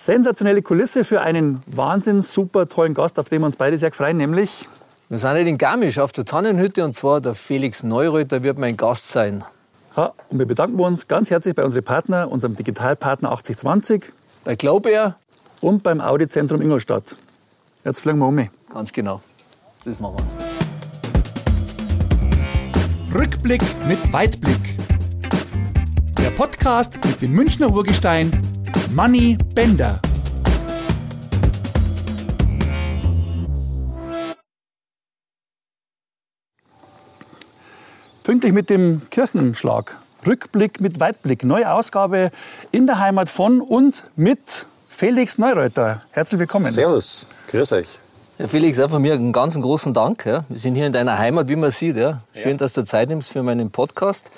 Sensationelle Kulisse für einen wahnsinn super tollen Gast, auf den wir uns beide sehr freuen, nämlich wir sind in Garmisch auf der Tannenhütte und zwar der Felix Neureuter wird mein Gast sein. Ja, und wir bedanken uns ganz herzlich bei unseren Partner, unserem Digitalpartner 8020, bei Glaubair und beim Audi-Zentrum Ingolstadt. Jetzt fliegen wir um. Ganz genau. Das machen wir. Rückblick mit Weitblick. Der Podcast mit dem Münchner Urgestein Manny Bender. Pünktlich mit dem Kirchenschlag. Rückblick mit Weitblick. Neue Ausgabe in der Heimat von und mit Felix Neureuter. Herzlich willkommen. Servus, grüß euch. Ja, Felix, auch von mir einen ganz großen Dank. Ja. Wir sind hier in deiner Heimat, wie man sieht. Ja. Schön, ja. dass du Zeit nimmst für meinen Podcast.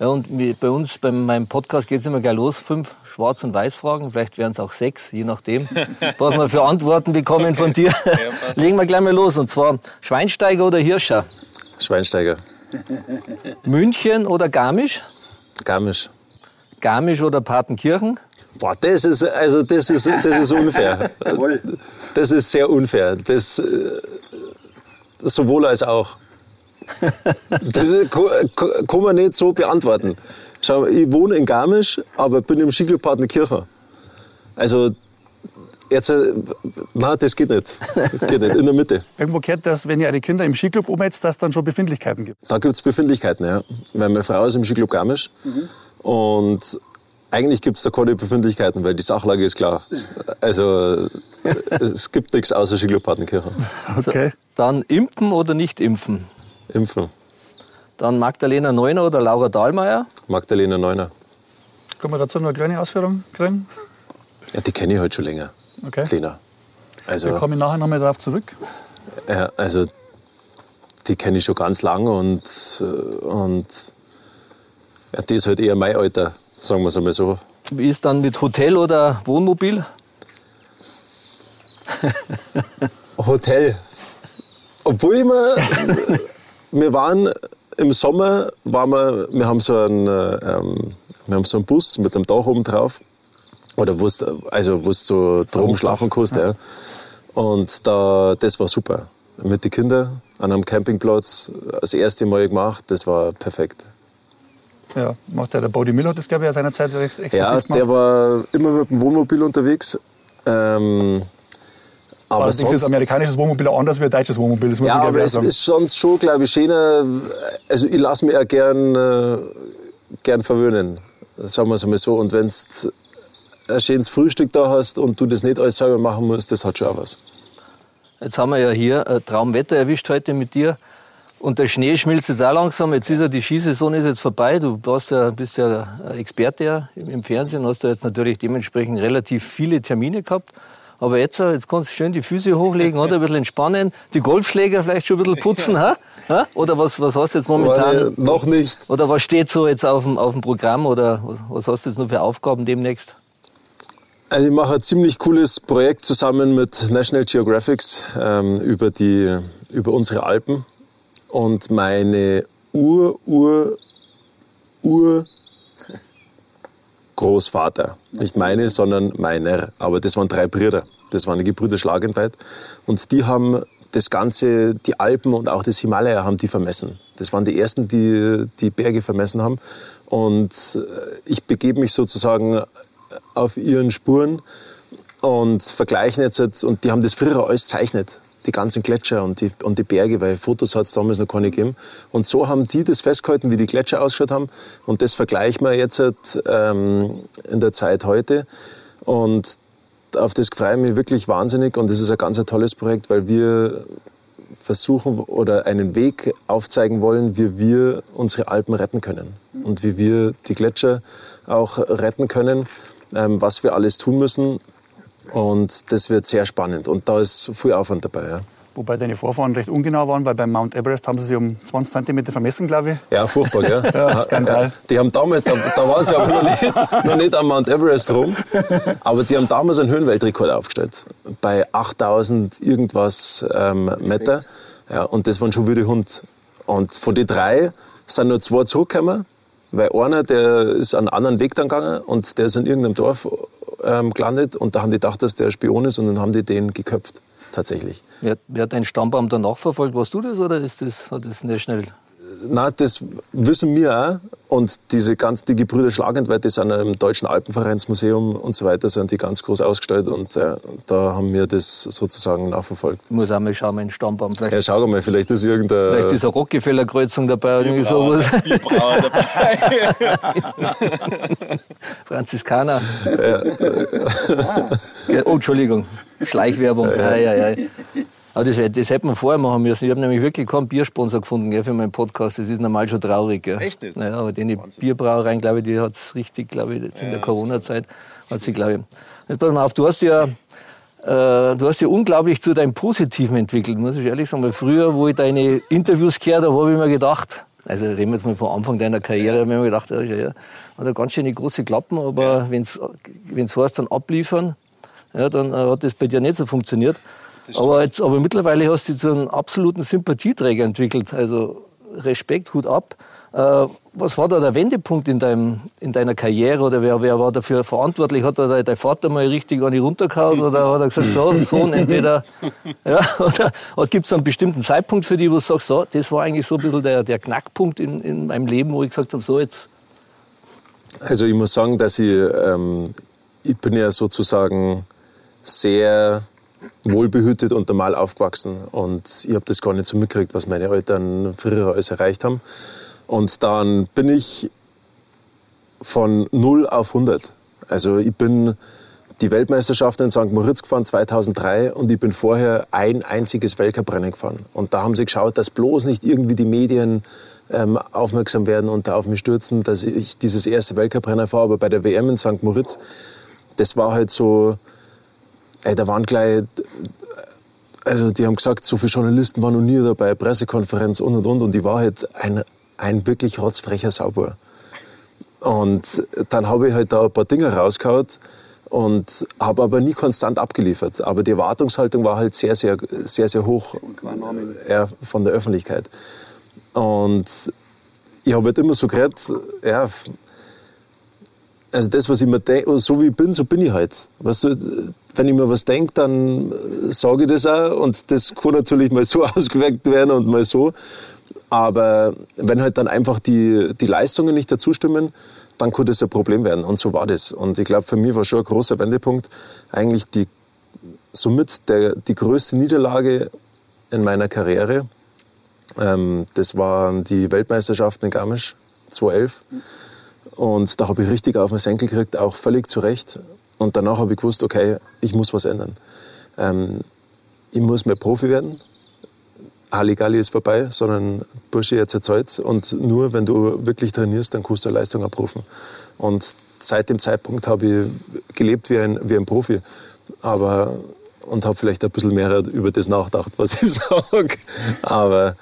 Ja, und bei uns, bei meinem Podcast geht es immer gleich los. Fünf Schwarz- und Weiß-Fragen, vielleicht wären es auch sechs, je nachdem, was wir für Antworten bekommen von dir. Legen wir gleich mal los. Und zwar Schweinsteiger oder Hirscher? Schweinsteiger. München oder Garmisch? Garmisch. Garmisch oder Partenkirchen? Boah, das ist, also das ist, das ist unfair. Das ist sehr unfair. Das, äh, sowohl als auch. Das kann man nicht so beantworten. Schau, ich wohne in Garmisch, aber bin im Skiclub Partenkirchen. Also Jetzt, äh, nein, das geht nicht. geht nicht. In der Mitte. Irgendwo gehört dass wenn ihr eure Kinder im Skiclub umhetzt, dass es dann schon Befindlichkeiten gibt. Da gibt es Befindlichkeiten, ja. Weil meine Frau ist im Skiclub Garmisch. Mhm. Und eigentlich gibt es da keine Befindlichkeiten, weil die Sachlage ist klar. Also es gibt nichts außer Skiclub Partenkirchen. Okay. Dann impfen oder nicht impfen? Impfen. Dann Magdalena Neuner oder Laura Dahlmeier? Magdalena Neuner. Können wir dazu noch eine kleine Ausführung kriegen? Ja, die kenne ich halt schon länger. Okay. Kleiner. Also, da komme ich nachher noch mal darauf zurück. Ja, also die kenne ich schon ganz lange und, und ja, die ist halt eher mein Alter, sagen wir es einmal so. Wie ist dann mit Hotel oder Wohnmobil? Hotel. Obwohl ich mir, wir waren im Sommer, waren wir, wir haben so einen, ähm, wir haben so einen Bus mit einem Dach oben drauf oder wo also wo so drum schlafen kannst. Ja. Und da, das war super. Mit den Kindern an einem Campingplatz das erste Mal gemacht, das war perfekt. Ja, macht der, der Body Miller das, glaube ich, seiner Zeit extra Ja, der war immer mit dem Wohnmobil unterwegs. Ähm, aber Allerdings sonst, ist amerikanisches Wohnmobil auch anders wie ein deutsches Wohnmobil. Das muss ja, man aber es sagen. ist sonst schon, glaube ich, schöner. Also ich lasse mich ja gern, äh, gern verwöhnen. Sagen wir es mal so. Und wenn es ein schönes Frühstück da hast und du das nicht alles selber machen musst, das hat schon auch was. Jetzt haben wir ja hier ein Traumwetter erwischt heute mit dir. Und der Schnee schmilzt jetzt auch langsam. Jetzt ist ja die Skisaison ist jetzt vorbei. Du ja, bist ja Experte im Fernsehen, hast du jetzt natürlich dementsprechend relativ viele Termine gehabt. Aber jetzt, jetzt kannst du schön die Füße hochlegen, oder? Ein bisschen entspannen, die Golfschläger vielleicht schon ein bisschen putzen, ha? ha? Oder was, was hast du jetzt momentan? noch nicht. Oder was steht so jetzt auf dem, auf dem Programm? Oder was, was hast du jetzt noch für Aufgaben demnächst? Also ich mache ein ziemlich cooles Projekt zusammen mit National Geographic ähm, über, die, über unsere Alpen. Und meine Ur, Ur, Ur Großvater, nicht meine, sondern meiner, aber das waren drei Brüder. Das waren die Gebrüder Schlagenweit. Und die haben das Ganze, die Alpen und auch das Himalaya haben die vermessen. Das waren die ersten, die die Berge vermessen haben. Und äh, ich begebe mich sozusagen auf ihren Spuren und vergleichen jetzt, und die haben das früher alles zeichnet, die ganzen Gletscher und die, und die Berge, weil Fotos hat es damals noch keine gegeben. Und so haben die das festgehalten, wie die Gletscher ausgeschaut haben. Und das vergleichen wir jetzt ähm, in der Zeit heute. Und auf das freue ich mich wirklich wahnsinnig. Und das ist ein ganz ein tolles Projekt, weil wir versuchen oder einen Weg aufzeigen wollen, wie wir unsere Alpen retten können. Und wie wir die Gletscher auch retten können ähm, was wir alles tun müssen. Und das wird sehr spannend. Und da ist viel Aufwand dabei. Ja. Wobei deine Vorfahren recht ungenau waren, weil beim Mount Everest haben sie sich um 20 cm vermessen, glaube ich. Ja, furchtbar, gell? ja, Skandal. Die haben damals, da, da waren sie auch noch nicht, noch nicht am Mount Everest rum, aber die haben damals einen Höhenweltrekord aufgestellt. Bei 8000 irgendwas ähm, Meter. Ja, und das waren schon wieder Hund. Und von den drei sind nur zwei zurückgekommen weil einer, der ist einen anderen Weg dann gegangen und der ist in irgendeinem Dorf ähm, gelandet und da haben die gedacht, dass der Spion ist und dann haben die den geköpft, tatsächlich. Wer, wer hat deinen Stammbaum danach verfolgt? Warst du das oder ist das, hat das nicht schnell na, das wissen wir auch. Und diese ganz, die Gebrüder Schlagentweit, die sind im Deutschen Alpenvereinsmuseum und so weiter, sind die ganz groß ausgestellt. Und äh, da haben wir das sozusagen nachverfolgt. Ich muss auch mal schauen, mein Stammbaum. Vielleicht, ja, schau mal, vielleicht ist irgendein... Vielleicht ist eine Rockefeller-Kreuzung dabei oder irgendwie sowas. Bierbrauer dabei. Franziskaner. Ja. oh, Entschuldigung. Schleichwerbung. Ja, ja, ja. Aber das, das hätte man vorher machen müssen. Ich habe nämlich wirklich keinen Biersponsor gefunden gell, für meinen Podcast. Das ist normal schon traurig. Gell. Echt nicht? Naja, aber die Bierbrauereien, glaube ich, die hat es richtig, glaube ich, jetzt in der Corona-Zeit hat sie, glaube ich. Jetzt pass mal auf, du hast ja, äh, du hast ja unglaublich zu deinem Positiven entwickelt, muss ich ehrlich sagen. Weil früher, wo ich deine Interviews gehört habe, habe ich mir gedacht, also reden wir jetzt mal vom Anfang deiner Karriere, habe ich mir gedacht, ja, ja, hat er ganz schöne große Klappen, aber ja. wenn es heißt, dann abliefern, ja, dann äh, hat das bei dir nicht so funktioniert. Aber, jetzt, aber mittlerweile hast du zu einem absoluten Sympathieträger entwickelt. Also Respekt, Hut ab. Äh, was war da der Wendepunkt in, deinem, in deiner Karriere oder wer, wer war dafür verantwortlich? Hat da dein Vater mal richtig an die runtergehauen oder hat er gesagt, so, Sohn, entweder, ja, oder, oder gibt es einen bestimmten Zeitpunkt für dich, wo du sagst, so, das war eigentlich so ein bisschen der, der Knackpunkt in, in meinem Leben, wo ich gesagt habe, so jetzt. Also ich muss sagen, dass ich, ähm, ich bin ja sozusagen sehr wohlbehütet und normal aufgewachsen. Und ich habe das gar nicht so mitgekriegt, was meine Eltern früher alles erreicht haben. Und dann bin ich von 0 auf 100. Also ich bin die Weltmeisterschaft in St. Moritz gefahren 2003 und ich bin vorher ein einziges Weltcuprennen gefahren. Und da haben sie geschaut, dass bloß nicht irgendwie die Medien ähm, aufmerksam werden und da auf mich stürzen, dass ich dieses erste Weltcuprennen fahre. Aber bei der WM in St. Moritz, das war halt so, Ey, da waren gleich, also die haben gesagt, so viele Journalisten waren noch nie dabei, Pressekonferenz und und und. Und die war halt ein, ein wirklich rotzfrecher Sauber. Und dann habe ich halt da ein paar Dinge rausgehauen und habe aber nie konstant abgeliefert. Aber die Erwartungshaltung war halt sehr, sehr, sehr, sehr hoch ja, von der Öffentlichkeit. Und ich habe halt immer so geredet, ja, also das, was ich mir denke, so wie ich bin, so bin ich halt. Weißt du, wenn ich mir was denke, dann sage ich das auch. Und das kann natürlich mal so ausgewirkt werden und mal so. Aber wenn halt dann einfach die, die Leistungen nicht dazu stimmen, dann kann das ein Problem werden. Und so war das. Und ich glaube, für mich war schon ein großer Wendepunkt eigentlich die, somit der, die größte Niederlage in meiner Karriere. Ähm, das waren die Weltmeisterschaften in Garmisch 2011. Und da habe ich richtig auf den Senkel gekriegt, auch völlig zu Recht. Und danach habe ich gewusst, okay, ich muss was ändern. Ähm, ich muss mehr Profi werden. Halligalli ist vorbei, sondern Bursche, jetzt erzählt's. Und nur wenn du wirklich trainierst, dann kannst du Leistung abrufen. Und seit dem Zeitpunkt habe ich gelebt wie ein, wie ein Profi. Aber, und habe vielleicht ein bisschen mehr über das nachgedacht, was ich sage. Aber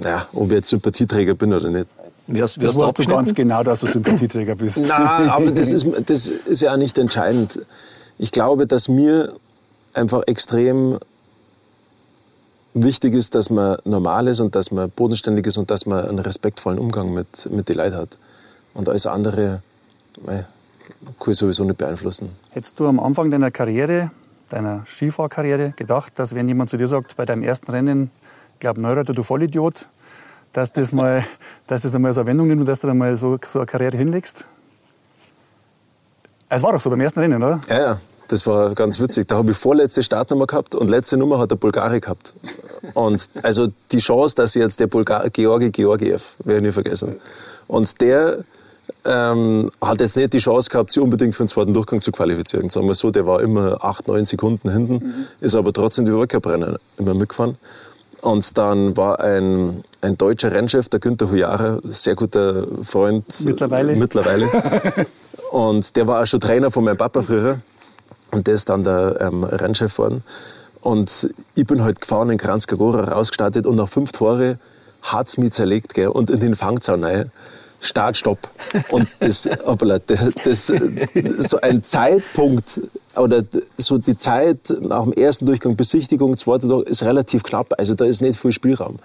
ja, ob ich jetzt Sympathieträger bin oder nicht. Wie hast, wie das weißt du ganz genau, dass du Sympathieträger bist. Nein, aber das ist, das ist ja auch nicht entscheidend. Ich glaube, dass mir einfach extrem wichtig ist, dass man normal ist und dass man bodenständig ist und dass man einen respektvollen Umgang mit, mit den Leuten hat. Und alles andere mei, kann ich sowieso nicht beeinflussen. Hättest du am Anfang deiner Karriere, deiner Skifahrkarriere, gedacht, dass wenn jemand zu dir sagt, bei deinem ersten Rennen, ich glaube, Neureiter, du Vollidiot, dass das mal, dass das einmal so eine Wendung nimmt und dass du dann mal so, so eine Karriere hinlegst? Es war doch so beim ersten Rennen, oder? Ja, ja. Das war ganz witzig. Da habe ich vorletzte Startnummer gehabt und letzte Nummer hat der Bulgari gehabt. Und also die Chance, dass jetzt der Bulgar Georgi Georgiev, werde ich nie vergessen. Und der ähm, hat jetzt nicht die Chance gehabt, sich unbedingt für den zweiten Durchgang zu qualifizieren. Sagen wir so, der war immer acht, neun Sekunden hinten, mhm. ist aber trotzdem die Weltcuprennen immer mitgefahren. Und dann war ein, ein deutscher Rennchef, der Günther Hujara, sehr guter Freund. Mittlerweile. Mittlerweile. und der war auch schon Trainer von meinem Papa früher. Und der ist dann der ähm, Rennchef geworden. Und ich bin halt gefahren in Kranzkagora rausgestartet und nach fünf Tore hat es mich zerlegt. Gell? Und in den Fangzaun rein. Start, Stopp. Und das, hoppala, das, so ein Zeitpunkt oder so die Zeit nach dem ersten Durchgang, Besichtigung, zweiter Durchgang, ist relativ knapp. Also da ist nicht viel Spielraum.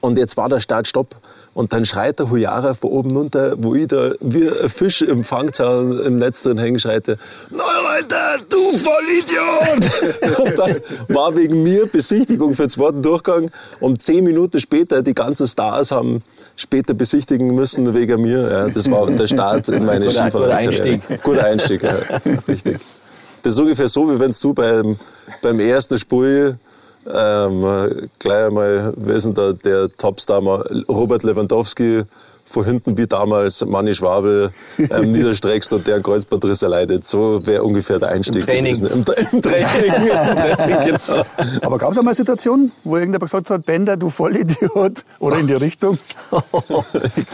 Und jetzt war der Start, Stopp. Und dann schreit der Hujara von oben runter, wo ich da wie ein Fisch im Fangzaun im Netz drin hängen, schreit er, Neureiter, du Vollidiot! und dann war wegen mir Besichtigung für den zweiten Durchgang. Um zehn Minuten später, die ganzen Stars haben später besichtigen müssen wegen mir. Ja, das war der Start in meine Guter- guter Skifahrerkarriere. Einstieg. Guter Einstieg, ja. Richtig. Das ist ungefähr so, wie wenn du beim, beim ersten Spiel ähm, gleich einmal, wer ist denn da der Topstar, mal Robert Lewandowski von hinten wie damals Manni Schwabel ähm, niederstreckst und der Kreuzbandriss erleidet. So wäre ungefähr der Einstieg Im Training. gewesen. Im, im Training. Im Training genau. Aber gab es einmal Situationen, wo irgendjemand gesagt hat, Bender, du Vollidiot? Oder in die Richtung?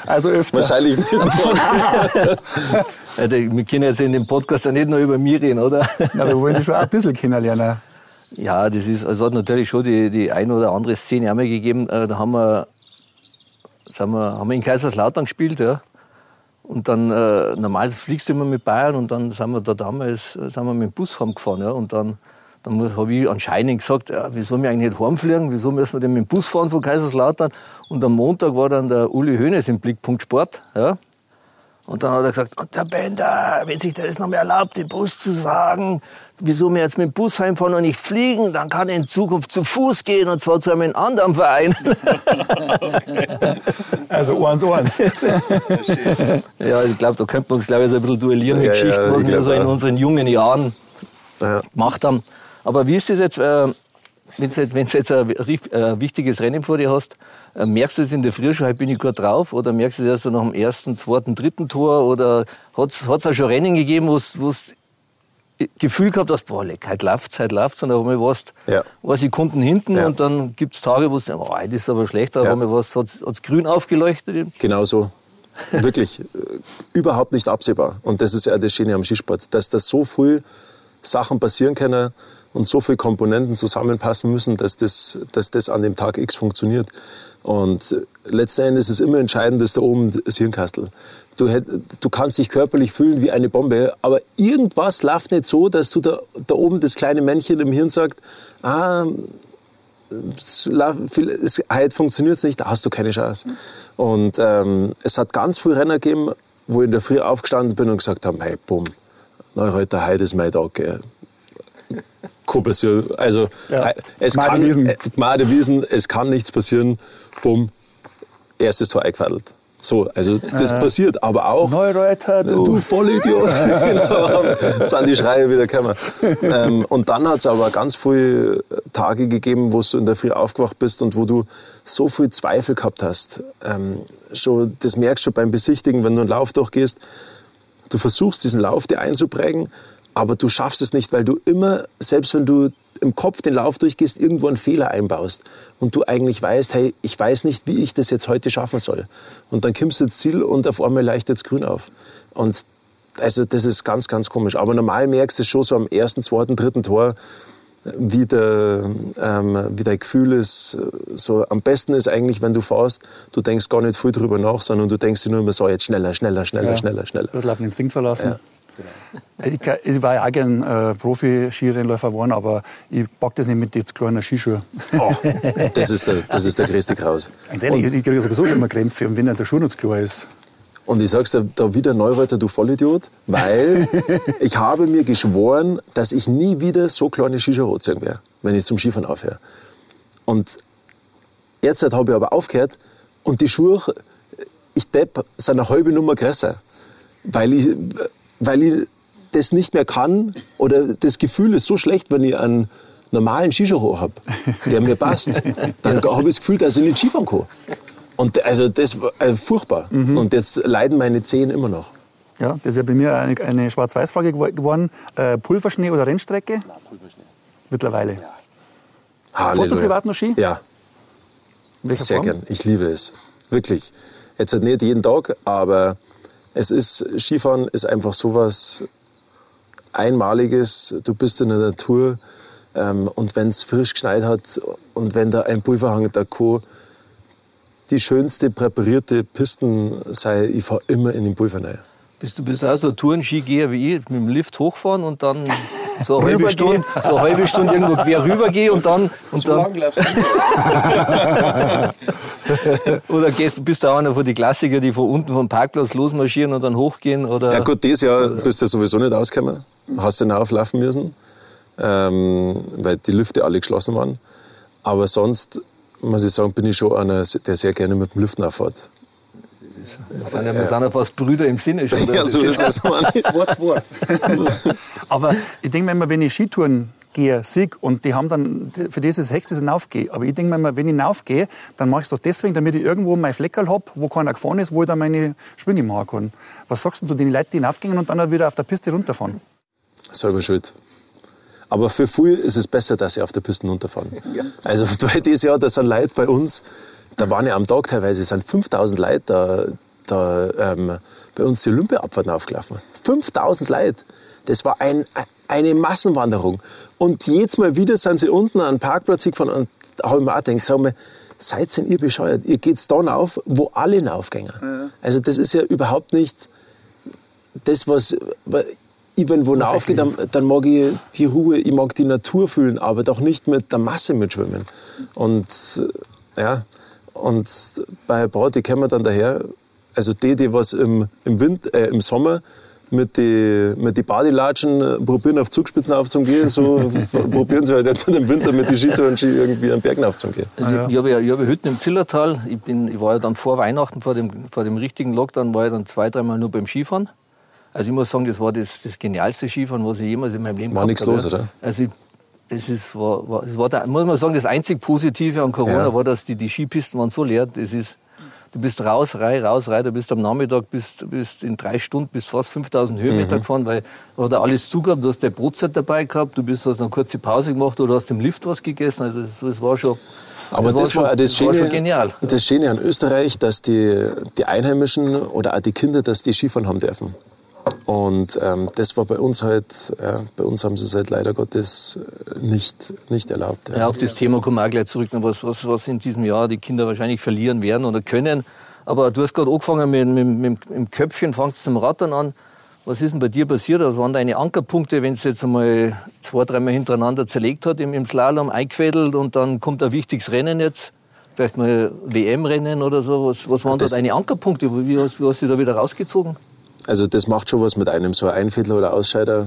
Also öfter. Wahrscheinlich nicht. Also, wir können jetzt in dem Podcast ja nicht nur über mich reden, oder? Na, wir wollen dich schon auch ein bisschen kennenlernen. Ja, das ist, also hat natürlich schon die, die ein oder andere Szene einmal gegeben. Äh, Da haben wir, sind wir, haben wir in Kaiserslautern gespielt, ja. Und dann, äh, normal fliegst du immer mit Bayern und dann sind wir da damals, äh, sind wir mit dem Bus heimgefahren, ja. Und dann, dann habe ich anscheinend gesagt, ja, wieso wir eigentlich nicht heimfliegen, wieso müssen wir denn mit dem Bus fahren von Kaiserslautern? Und am Montag war dann der Uli Hoeneß im Blickpunkt Sport, ja. Und dann hat er gesagt, und der Bender, wenn sich das noch mehr erlaubt, den Bus zu sagen, wieso wir jetzt mit dem Bus heimfahren und nicht fliegen, dann kann er in Zukunft zu Fuß gehen und zwar zu einem anderen Verein. Also eins, eins. ja, ich glaube, da könnte man uns, glaube ich, so ein bisschen duellieren mit Ja, ja, Geschichten, was ich wir so in unseren jungen Jahren Ja. gemacht haben. Aber wie ist das jetzt, äh, wenn du jetzt, ein ri- äh, wichtiges Rennen vor dir hast, äh, merkst du es in der Früh schon, heute bin ich gut drauf, oder merkst du es erst so nach dem ersten, zweiten, dritten Tor, oder hat es auch schon Rennen gegeben, wo du Gefühl gehabt hast, boah, leck, heute läuft's, heute läuft's, und auf einmal warst Ja. war Sekunden hinten Ja. und dann gibt's Tage, wo du denkst, oh, heute ist aber schlecht, aber Ja. einmal war's, hat's, hat's grün aufgeleuchtet. Genau so. Wirklich. äh, überhaupt nicht absehbar. Und das ist ja das Schöne am Skisport, dass da so viel Sachen passieren können und so viele Komponenten zusammenpassen müssen, dass das, dass das an dem Tag X funktioniert. Und äh, letzten Endes ist immer entscheidend, dass da oben das Hirnkastel. Du, hätt- du kannst dich körperlich fühlen wie eine Bombe, aber irgendwas läuft nicht so, dass du da, da oben das kleine Männchen im Hirn sagt, ah, es, es, heute funktioniert es nicht, da hast du keine Chance. Und ähm, es hat ganz viele Renner gegeben, wo ich in der Früh aufgestanden bin und gesagt habe, hey, bumm, heute ist mein Tag. Passieren. Also, Ja. äh, es kann, Wiesen. äh, Wiesen, es kann nichts passieren, bumm, erstes Tor eingefädelt. So, also das passiert, aber auch Neureuter, du. du Vollidiot. genau, sind die Schreie wieder gekommen. ähm, und dann hat es aber ganz viele Tage gegeben, wo du in der Früh aufgewacht bist und wo du so viel Zweifel gehabt hast. Ähm, schon, das merkst du beim Besichtigen, wenn du einen Lauf durchgehst. Du versuchst, diesen Lauf dir einzuprägen, aber du schaffst es nicht, weil du immer, selbst wenn du im Kopf den Lauf durchgehst, irgendwo einen Fehler einbaust und du eigentlich weißt, hey, ich weiß nicht, wie ich das jetzt heute schaffen soll. Und dann kommst du ins Ziel und auf einmal leuchtet es grün auf. Und also das ist ganz, ganz komisch. Aber normal merkst du schon so am ersten, zweiten, dritten Tor, wie, der, ähm, wie dein Gefühl ist. So, am besten ist eigentlich, wenn du fährst, du denkst gar nicht viel drüber nach, sondern du denkst dir nur immer so, jetzt schneller, schneller, schneller, Ja. schneller, schneller. Das auf den Instinkt verlassen. Ich, kann- ich war ja auch gern äh, Profi-Skirennläufer geworden, aber ich pack das nicht mit jetzt kleinen Skischuhen. Oh, das, ist der, das ist der größte Kraus. Ganz ehrlich, ich kriege sowieso immer Krämpfe, und wenn dann der Schuh noch klar ist. Und ich sag's dir da wieder Neureuter, du Vollidiot, weil ich habe mir geschworen, dass ich nie wieder so kleine Skischuhe anziehen werde, wenn ich zum Skifahren aufhöre. Und jetzt habe ich aber aufgehört und die Schuhe, ich depp, sind eine halbe Nummer größer, weil ich, weil ich das nicht mehr kann oder das Gefühl ist so schlecht, wenn ich einen normalen Skischuh habe, der mir passt, dann habe ich das Gefühl, dass ich nicht Skifahren kann. Und also das war äh, furchtbar. Und jetzt leiden meine Zehen immer noch. Ja, das wäre bei mir eine, eine Schwarz-Weiß-Frage gewo- geworden. Äh, Pulverschnee oder Rennstrecke? Nein, Pulverschnee. Mittlerweile. Halleluja. privat noch Ski? Ja, welcher sehr Form? gern. Ich liebe es. Wirklich. Jetzt nicht jeden Tag, aber es ist, Skifahren ist einfach sowas Einmaliges. Du bist in der Natur ähm, und wenn es frisch geschneit hat und wenn da ein Pulverhang da kann, die schönste präparierte Pisten sei, ich fahre immer in den Pulver rein. Bist du bist ein Tourenskigeher wie ich, mit dem Lift hochfahren und dann so eine halbe Stunde, so eine halbe Stunde irgendwo quer rübergehe und dann. Und So dann oder gehst, bist du auch einer von den Klassiker, die von unten vom Parkplatz losmarschieren und dann hochgehen? Oder? Ja gut, dieses Jahr bist du sowieso nicht ausgekommen. Hast du auflaufen müssen, ähm, weil die Lüfte alle geschlossen waren. Aber sonst, muss ich sagen, bin ich schon einer, der sehr gerne mit dem Lüften auffährt. Wir sind ja, wir sind ja fast Brüder im Sinne schon. oder? Ja, so ist es. Zwei. Aber ich denke mir immer, wenn ich Skitouren gehe, sieg und die haben dann, für das ist das Höchste, dass ich hinaufgehe. Aber ich denke mir immer, wenn ich hinaufgehe, dann mache ich es doch deswegen, damit ich irgendwo mein Fleckerl habe, wo keiner gefahren ist, wo ich dann meine Schwünge machen kann. Was sagst du zu den Leuten, die hinaufgehen und dann wieder auf der Piste runterfahren? Selber schuld. Aber für viele ist es besser, dass sie auf der Piste runterfahren. Also weil dieses Jahr, da sind Leute bei uns, da waren ja am Tag teilweise sind 5000 Leute da, da ähm, bei uns die Olympiaabfahrten aufgelaufen. 5000 Leute. Das war ein, eine Massenwanderung. Und jedes Mal wieder sind sie unten an den Parkplatz gefahren und da habe ich mir auch gedacht, sag mal, seid denn ihr bescheuert? Ihr geht dann auf, wo alle raufgehen. Also das ist ja überhaupt nicht das, was ich, wenn wo aufgeht, dann, dann mag ich die Ruhe, ich mag die Natur fühlen, aber doch nicht mit der Masse mitschwimmen. Und ja, und bei Brat, die kommen dann daher, also die, die was im, im, Wind, äh, im Sommer mit die, mit die Badelatschen äh, probieren auf Zugspitzen aufzugehen, so probieren sie halt jetzt im Winter mit die Skitouren Ski irgendwie an Bergen aufzugehen. Also ich, ich habe ja, ich habe ja Hütten im Zillertal. Ich, bin, ich war ja dann vor Weihnachten, vor dem, vor dem richtigen Lockdown, war ich dann zwei, dreimal nur beim Skifahren. Also ich muss sagen, das war das, das genialste Skifahren, was ich jemals in meinem Leben War gehabt nichts habe, los, ja. oder? Also ich, das ist, war, war, das war der, muss man sagen, das einzig Positive an Corona Ja. war, dass die, die Skipisten waren so leer. Das ist, du bist raus, rei, raus, rei. Du bist am Nachmittag, bist, bist in drei Stunden bist fast 5000 Höhenmeter Mhm. gefahren, weil da hat er alles zugehabt. Du hast deine Brotzeit dabei gehabt, du bist hast eine kurze Pause gemacht oder hast im Lift was gegessen. Also das, das war schon, Aber das, schon, war, das, war Schöne, schon genial. das Schöne an Österreich, dass die, die Einheimischen oder auch die Kinder, dass die Skifahren haben dürfen. Und ähm, das war bei uns halt, ja, bei uns haben sie es halt leider Gottes nicht, nicht erlaubt. Ja. Ja, auf das Thema kommen wir auch gleich zurück, noch was, was, was in diesem Jahr die Kinder wahrscheinlich verlieren werden oder können. Aber du hast gerade angefangen mit, mit, mit, mit dem Köpfchen, fangst zum Rattern an. Was ist denn bei dir passiert? Was waren deine Ankerpunkte, wenn es jetzt einmal zwei, dreimal hintereinander zerlegt hat im, im Slalom, eingefädelt und dann kommt ein wichtiges Rennen jetzt? Vielleicht mal WM-Rennen oder so. Was, was waren Das- da deine Ankerpunkte? Wie hast, wie hast du da wieder rausgezogen? Also das macht schon was mit einem, so ein Einviertel oder Ausscheider.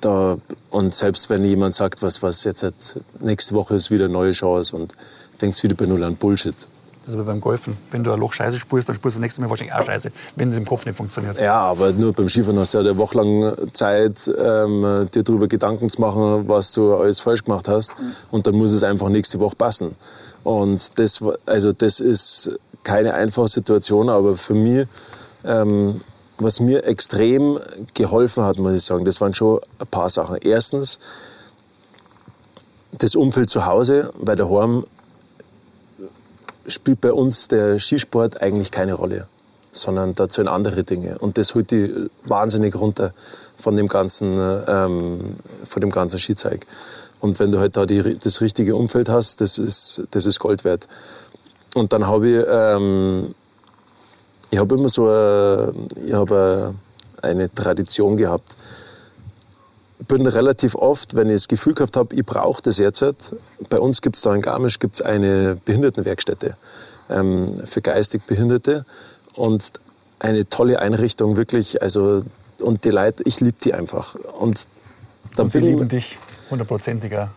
Da, und selbst wenn jemand sagt, was, was jetzt halt, nächste Woche ist wieder eine neue Chance und fängst wieder bei Null an, Bullshit. Das ist wie beim Golfen. Wenn du ein Loch scheiße spielst, dann spielst du das nächste Mal wahrscheinlich auch scheiße, wenn es im Kopf nicht funktioniert. Ja, aber nur beim Skifahren hast du ja eine Woche lang Zeit, ähm, dir darüber Gedanken zu machen, was du alles falsch gemacht hast. Und dann muss es einfach nächste Woche passen. Und das, also das ist keine einfache Situation, aber für mich, ähm, was mir extrem geholfen hat, muss ich sagen, das waren schon ein paar Sachen. Erstens, das Umfeld zu Hause, weil daheim spielt bei uns der Skisport eigentlich keine Rolle, sondern da zählen andere Dinge. Und das holt die wahnsinnig runter von dem ganzen, ähm, von dem ganzen Skizeug. Und wenn du halt da die, das richtige Umfeld hast, das ist, das ist Gold wert. Und dann habe ich, ähm, ich habe immer so eine, ich habe eine Tradition gehabt. Ich bin relativ oft, wenn ich das Gefühl gehabt habe, ich brauche das jetzt. Bei uns gibt es da in Garmisch gibt's eine Behindertenwerkstätte ähm, für geistig Behinderte und eine tolle Einrichtung, wirklich. Also, und die Leute, ich liebe die einfach. Und dann Und ich- lieben dich hundertprozentiger.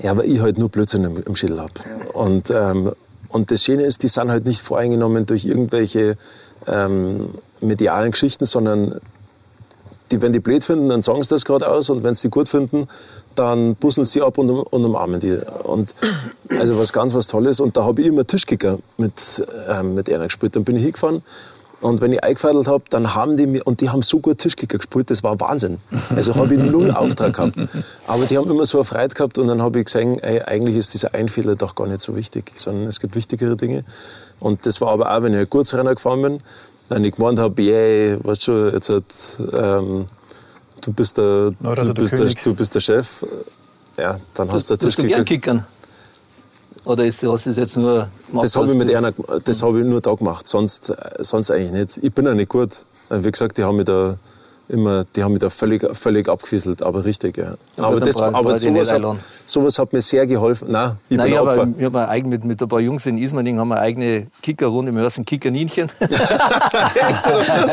ja, aber ich halt nur Blödsinn im, im Schädel habe. Und, ähm, und das Schöne ist, die sind halt nicht voreingenommen durch irgendwelche ähm, medialen Geschichten, sondern die, wenn die blöd finden, dann sagen sie das gerade aus und wenn sie gut finden, dann busseln sie ab und, und umarmen die. Und also was ganz was Tolles. Und da habe ich immer Tischkicker mit, ähm, mit einer gespielt. Dann bin ich hingefahren und wenn ich eingefädelt habe, dann haben die mir, und die haben so gut Tischkicker gespielt, das war Wahnsinn. Also habe ich null Auftrag gehabt. Aber die haben immer so eine Freude gehabt und dann habe ich gesehen, ey, eigentlich ist dieser Einfehler doch gar nicht so wichtig, sondern es gibt wichtigere Dinge. Und das war aber auch, wenn ich ein Kurzrenner gefahren bin, wenn ich gemeint habe, yay, weißt du schon, jetzt hat, ähm, du bist der, Neuer du bist der, du bist der Chef, ja, dann hast du Tischkicker. Oder ist, hast du das jetzt nur gemacht, Das habe ich mit einer, das habe ich nur da gemacht, sonst, sonst eigentlich nicht. Ich bin ja nicht gut. Wie gesagt, die haben mich da immer, die haben mich da völlig, völlig abgefisselt, aber richtig, ja. Aber, dann das, brauchen aber sowas, hat, sowas hat mir sehr geholfen. Nein, ich Nein, bin ein Opfer. aber eigene, mit, mit ein paar Jungs in Ismaning haben wir eine eigene Kickerrunde, wir heißen Kickerninchen. ja,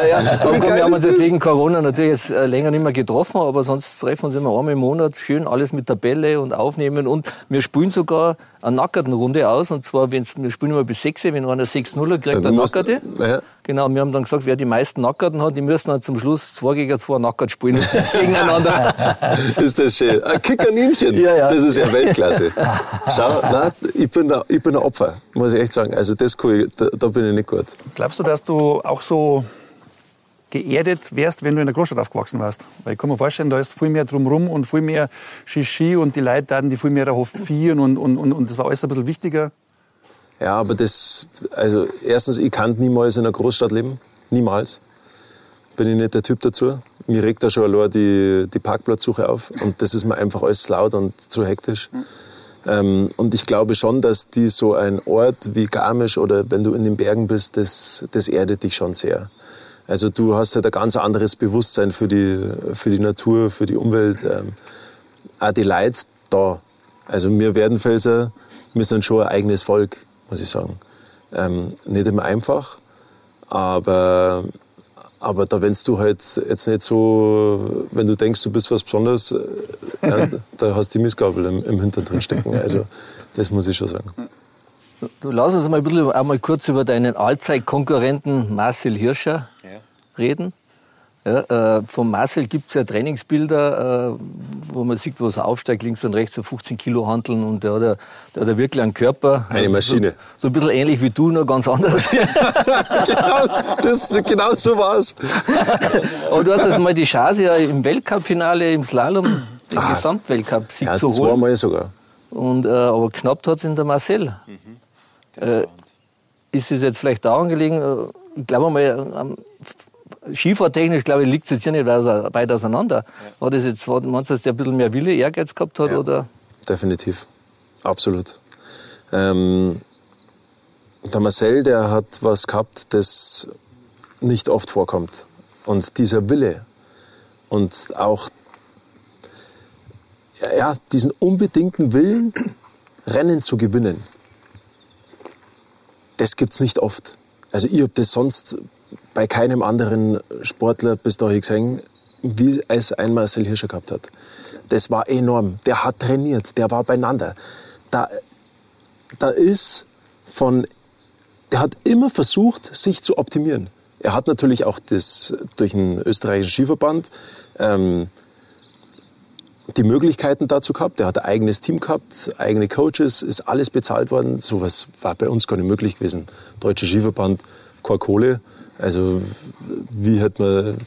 ja. Aber wir haben uns wegen Corona natürlich jetzt äh, länger nicht mehr getroffen, aber sonst treffen wir uns immer einmal im Monat, schön alles mit Tabelle und aufnehmen und wir spielen sogar eine nackerten Runde aus und zwar, wenn's, wir spielen immer bis 6, wenn einer 6-0 kriegt, eine musst- Nackerte. ja. Genau, wir haben dann gesagt, wer die meisten Nackerten hat, die müssen dann zum Schluss 2 gegen 2 Nackert spielen gegeneinander. Ist das schön. Ein Kickerninchen, Ja, ja. das ist ja Weltklasse. Schau, nein, ich bin, ein, ich bin ein Opfer, muss ich echt sagen. Also das ich, da, da bin ich nicht gut. Glaubst du, dass du auch so geerdet wärst, wenn du in der Großstadt aufgewachsen warst? Weil ich kann mir vorstellen, da ist viel mehr drumherum und viel mehr Shishi und die Leute taten die viel mehr hofieren und, und, und, und das war alles ein bisschen wichtiger. Ja, aber das, also erstens, ich kann niemals in einer Großstadt leben. Niemals. Bin ich nicht der Typ dazu. Mir regt da schon allein die, die Parkplatzsuche auf. Und das ist mir einfach alles laut und zu hektisch. Ähm, und ich glaube schon, dass die so ein Ort wie Garmisch oder wenn du in den Bergen bist, das, das erdet dich schon sehr. Also du hast halt ein ganz anderes Bewusstsein für die, für die Natur, für die Umwelt. Ähm, auch die Leute da. Also wir Werdenfelser, wir sind schon ein eigenes Volk, muss ich sagen. Ähm, nicht immer einfach, aber, aber da wenn du halt jetzt nicht so, wenn du denkst, du bist was Besonderes, äh, da hast du die Missgabel im, im Hintern drin stecken. Also das muss ich schon sagen. Du lass uns mal ein bisschen einmal kurz über deinen Allzeitkonkurrenten Marcel Hirscher reden. Ja, äh, von Marcel gibt es ja Trainingsbilder, äh, wo man sieht, wo er aufsteigt, links und rechts so 15 Kilo handeln und der hat, ja, der hat ja wirklich einen Körper. Eine Maschine. So, so ein bisschen ähnlich wie du, nur ganz anders. genau, das, genau so war es. Aber du hattest mal die Chance ja im Weltcup-Finale im Slalom den Gesamtweltcup-Sieg Ja, zu holen. zweimal sogar. Und, äh, aber knappt hat es in der Marcel. Äh, ist es jetzt vielleicht daran gelegen, äh, ich glaube mal, am Skifahrtechnisch, glaube ich, liegt es jetzt hier nicht weit auseinander. War das jetzt, war, meinst du, dass der ein bisschen mehr Wille, Ehrgeiz gehabt hat? Oder? Definitiv. Absolut. Ähm, der Marcel, der hat was gehabt, das nicht oft vorkommt. Und dieser Wille und auch ja, ja, diesen unbedingten Willen, Rennen zu gewinnen, das gibt es nicht oft. Also ich habe das sonst bei keinem anderen Sportler bis dahin gesehen, wie es ein Marcel Hirscher gehabt hat. Das war enorm. Der hat trainiert, der war beieinander. Da, da ist von, der hat immer versucht, sich zu optimieren. Er hat natürlich auch das durch den österreichischen Skiverband ähm, die Möglichkeiten dazu gehabt. Er hat ein eigenes Team gehabt, eigene Coaches, ist alles bezahlt worden. Sowas war bei uns gar nicht möglich gewesen. Deutscher Skiverband, keine Kohle. Also wie hätte man,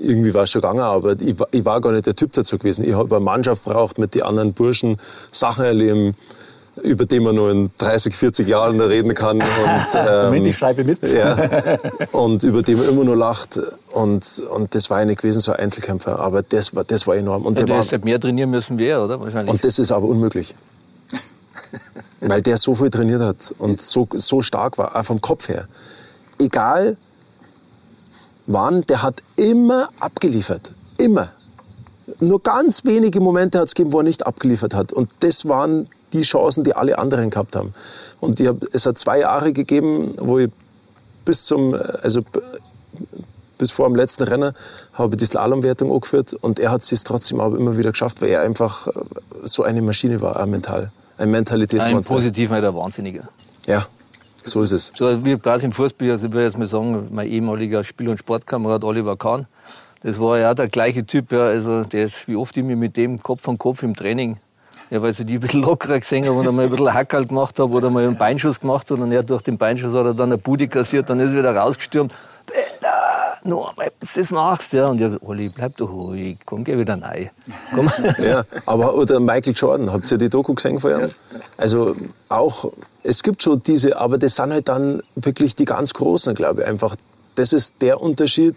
irgendwie war es schon gegangen, aber ich, war- ich war gar nicht der Typ dazu gewesen. Ich habe eine Mannschaft braucht mit den anderen Burschen Sachen erleben, über die man nur in 30, 40 Jahren reden kann. Und, ähm, Moment, ich schreibe mit. ja, und über die man immer nur lacht. Und, und das war ja nicht gewesen, so ein Einzelkämpfer. Aber das war, das war enorm. Und Ja, der war, ist halt mehr trainieren müssen wie er, oder? Wahrscheinlich. und das ist aber unmöglich. Weil der so viel trainiert hat und so, so stark war, auch vom Kopf her. Egal wann, der hat immer abgeliefert. Immer. Nur ganz wenige Momente hat es gegeben, wo er nicht abgeliefert hat. Und das waren die Chancen, die alle anderen gehabt haben. Und ich hab, es hat zwei Jahre gegeben, wo ich bis zum, also bis vor dem letzten Rennen habe ich die Slalomwertung angeführt und er hat es trotzdem aber immer wieder geschafft, weil er einfach äh, so eine Maschine war, auch mental. Ein Ein Mentalitätsmonster. positiv ein Wahnsinniger. Ja, so ist es. So wie quasi im Fußball, also ich würde jetzt mal sagen, mein ehemaliger Spiel- und Sportkamerad Oliver Kahn, das war ja auch der gleiche Typ, ja, also der ist, wie oft ich mich mit dem Kopf an Kopf im Training, ja, weil ich die ein bisschen lockerer gesehen habe und einmal ein bisschen Hackerl gemacht habe oder mal einen Beinschuss gemacht habe und er durch den Beinschuss hat er dann eine Bude kassiert, dann ist er wieder rausgestürmt. Einmal, bis du das machst, ja. Und ich Olli, bleib doch ruhig, komm, geh wieder rein. Komm. Ja, aber oder Michael Jordan, habt ihr die Doku gesehen von ihm? Also auch, es gibt schon diese, aber das sind halt dann wirklich die ganz Großen, glaube ich. Einfach, das ist der Unterschied.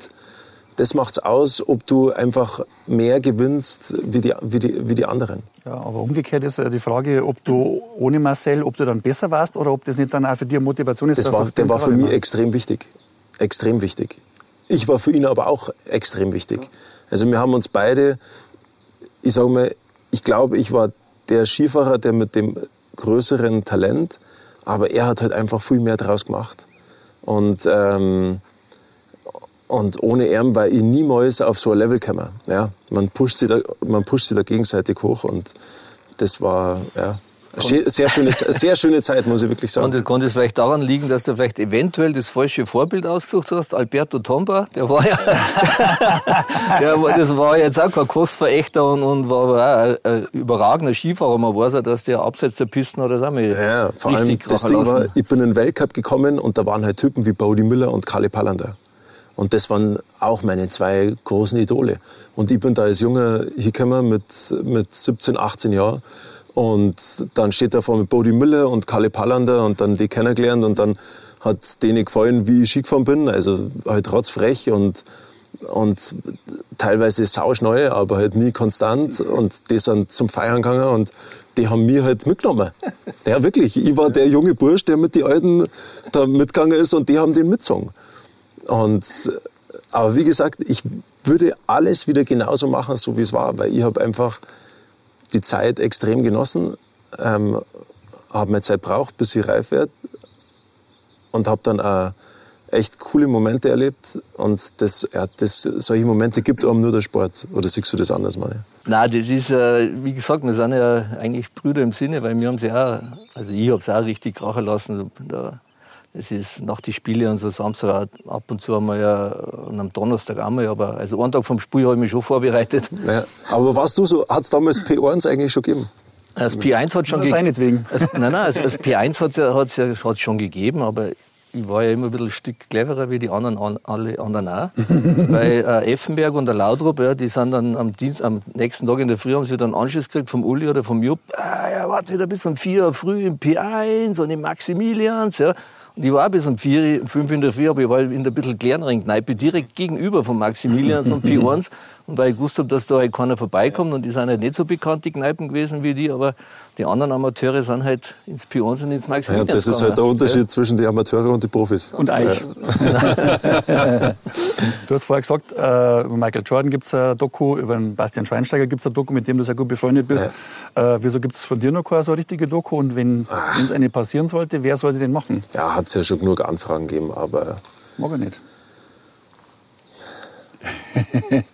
Das macht's aus, ob du einfach mehr gewinnst wie die, wie die, wie die anderen. Ja, aber umgekehrt ist ja die Frage, ob du ohne Marcel, ob du dann besser warst oder ob das nicht dann auch für dich Motivation ist. Das war, der war für mich extrem wichtig. Extrem wichtig. Ich war für ihn aber auch extrem wichtig. Also wir haben uns beide, ich sage mal, ich glaube, ich war der Skifahrer, der mit dem größeren Talent, aber er hat halt einfach viel mehr draus gemacht. Und, ähm, und ohne ihn war ich niemals auf so ein Level gekommen. Ja, man, pusht sich da, man pusht sich da gegenseitig hoch und das war, ja, sehr schöne, sehr schöne Zeit, muss ich wirklich sagen. Und das vielleicht daran liegen, dass du vielleicht eventuell das falsche Vorbild ausgesucht hast? Alberto Tomba, der war ja, der das war jetzt auch kein Kostverächter und, und war aber auch ein, überragender Skifahrer. Man weiß ja, dass der abseits der Pisten oder so ja, vor allem das Ding war, ich bin in den Weltcup gekommen und da waren halt Typen wie Baudi Müller und Kalle Pallander. Und das waren auch meine zwei großen Idole. Und ich bin da als Junger hingekommen mit, mit 17, 18 Jahren und dann steht da vor mir Bodie Müller und Kalle Pallander und dann die kennengelernt und dann hat denen gefallen, wie ich Ski gefahren bin. Also halt rotzfrech und, und teilweise sauschneu, aber halt nie konstant. Und die sind zum Feiern gegangen und die haben mich halt mitgenommen. Ja, wirklich. Ich war der junge Bursch, der mit den Alten da mitgegangen ist und die haben den mitgezogen. Und, aber wie gesagt, ich würde alles wieder genauso machen, so wie es war, weil ich habe einfach die Zeit extrem genossen, ähm, habe meine Zeit braucht, bis ich reif werde und habe dann auch echt coole Momente erlebt und das, ja, das, solche Momente gibt einem nur der Sport. Oder siehst du das anders, Mann? Nein, das ist, äh, wie gesagt, wir sind ja eigentlich Brüder im Sinne, weil wir haben sie auch, also ich habe es auch richtig krachen lassen. Da es ist nach den Spielen und so Samstag ab und zu einmal ja, und am Donnerstag einmal, aber also einen Tag vom Spiel habe ich mich schon vorbereitet. Ja, aber warst du so, hat es damals P1 eigentlich schon gegeben? Das P1 hat schon gegeben. Nein, nein, das, das P1 hat es ja, hat's ja hat's schon gegeben, aber ich war ja immer ein bisschen ein Stück cleverer wie die anderen, alle anderen auch. Weil äh, Effenberg und der Laudrup, ja, die sind dann am, Dienst, am nächsten Tag in der Früh haben sie dann Anschluss gekriegt vom Uli oder vom Jupp. Ah, ja, warte da bis um vier Uhr früh im P1 und im Maximilians. Ja. Und ich war bis um vier, fünf in der Früh, aber ich war in der bisschen kleineren Kneipe, direkt gegenüber von Maximilians und P1. Und weil ich gewusst habe, dass da halt keiner vorbeikommt und die sind halt nicht so bekannt, die Kneipen gewesen wie die, aber die anderen Amateure sind halt ins P1 und ins Maximilians. Ja, das ist halt der Unterschied ja. zwischen den Amateuren und den Profis. Und euch. du hast vorher gesagt, äh, über Michael Jordan gibt es ein Doku, über den Bastian Schweinsteiger gibt es ein Doku, mit dem du sehr gut befreundet bist. Ja. Äh, wieso gibt es von dir noch keine so richtige Doku? Und wenn es eine passieren sollte, wer soll sie denn machen? Ja, hat es ja schon genug Anfragen gegeben, aber... Mag er nicht.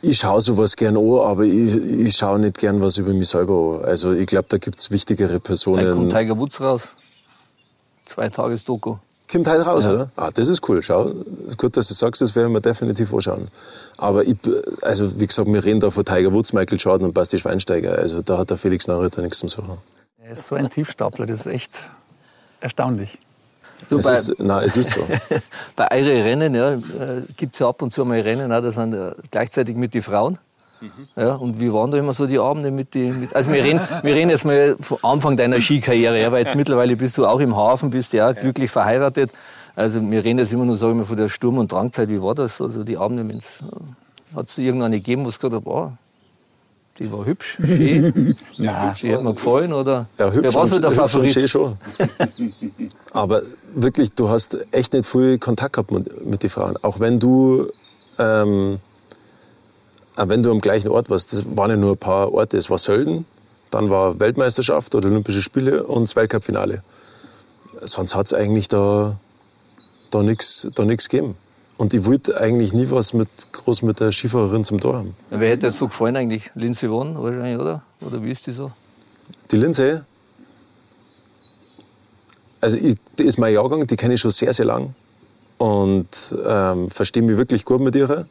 Ich schaue sowas gern an, aber ich, ich schaue nicht gern was über mich selber an. Also ich glaube, da gibt es wichtigere Personen. Da kommt Tiger Woods raus. Zwei Tages Doku. Kommt heute raus, ja. oder? Ah, das ist cool. Schau, gut, dass du sagst, das werden wir definitiv anschauen. Aber ich, also wie gesagt, wir reden da von Tiger Woods, Michael Jordan und Basti Schweinsteiger. Also da hat der Felix Nachrichter nichts zum Suchen. Er ist so ein Tiefstapler, das ist echt erstaunlich. Du, es bei, ist, nein, es ist so. bei euren Rennen ja, äh, gibt es ja ab und zu mal Rennen, auch, das sind gleichzeitig mit den Frauen. Mhm. Ja, und wie waren da immer so die Abende mit den. Also wir reden, wir reden jetzt mal vom Anfang deiner Skikarriere, ja, weil jetzt mittlerweile bist du auch im Hafen, bist ja glücklich verheiratet. Also wir reden jetzt immer nur, sag ich mal, von der Sturm- und Drangzeit. Wie war das? Also die Abende, hat es irgendeine gegeben, wo es gesagt hat, oh, die war hübsch, schön. ja. Die hat mir gefallen, oder? Ja, hübsch, Wer war so der Favorit? Schön schon. Aber wirklich, du hast echt nicht viel Kontakt gehabt mit, mit den Frauen. Auch wenn du, ähm, wenn du am gleichen Ort warst. Das waren ja nur ein paar Orte. Es war Sölden, dann war Weltmeisterschaft oder Olympische Spiele und das Weltcup-Finale. Sonst hat es eigentlich da, da nichts da gegeben. Und ich wollte eigentlich nie was mit, groß mit der Skifahrerin zum Tor haben. Wer hätte jetzt so gefallen eigentlich? Lindsay Vonn wahrscheinlich, oder? Oder wie ist die so? Die Lindsay? Also ich, die ist mein Jahrgang, die kenne ich schon sehr, sehr lang. Und ähm, verstehe mich wirklich gut mit ihr.